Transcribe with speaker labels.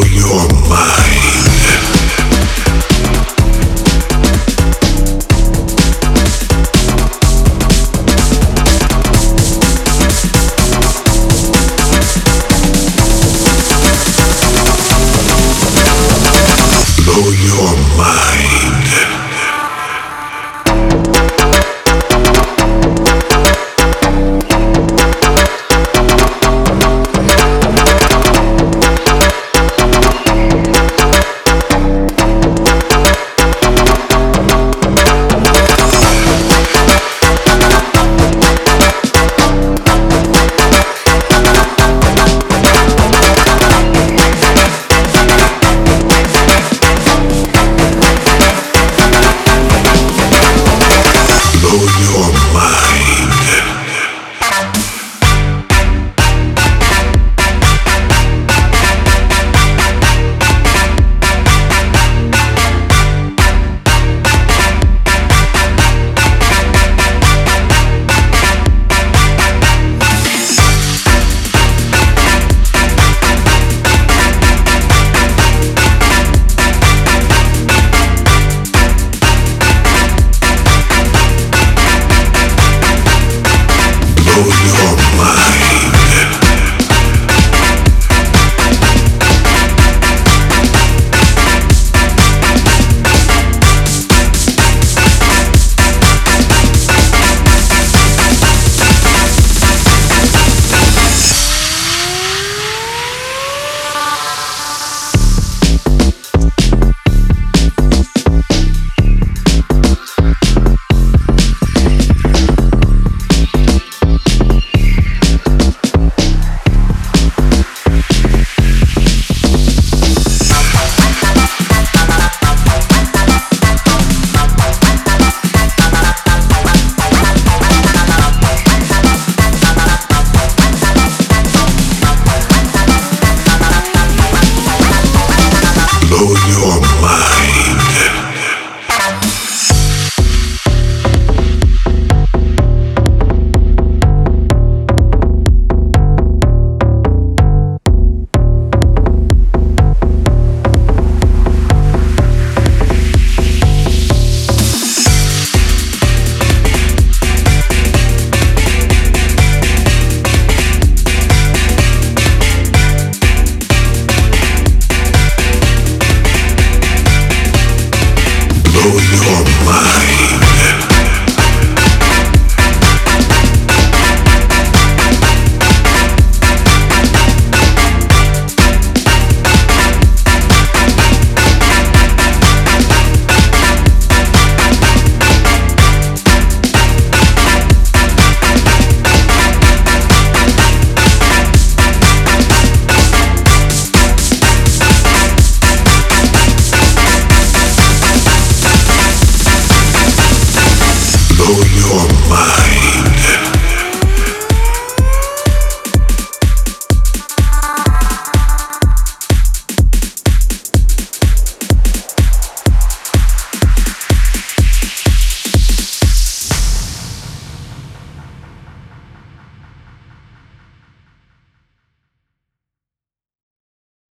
Speaker 1: your mind. my You're mine. Your mind.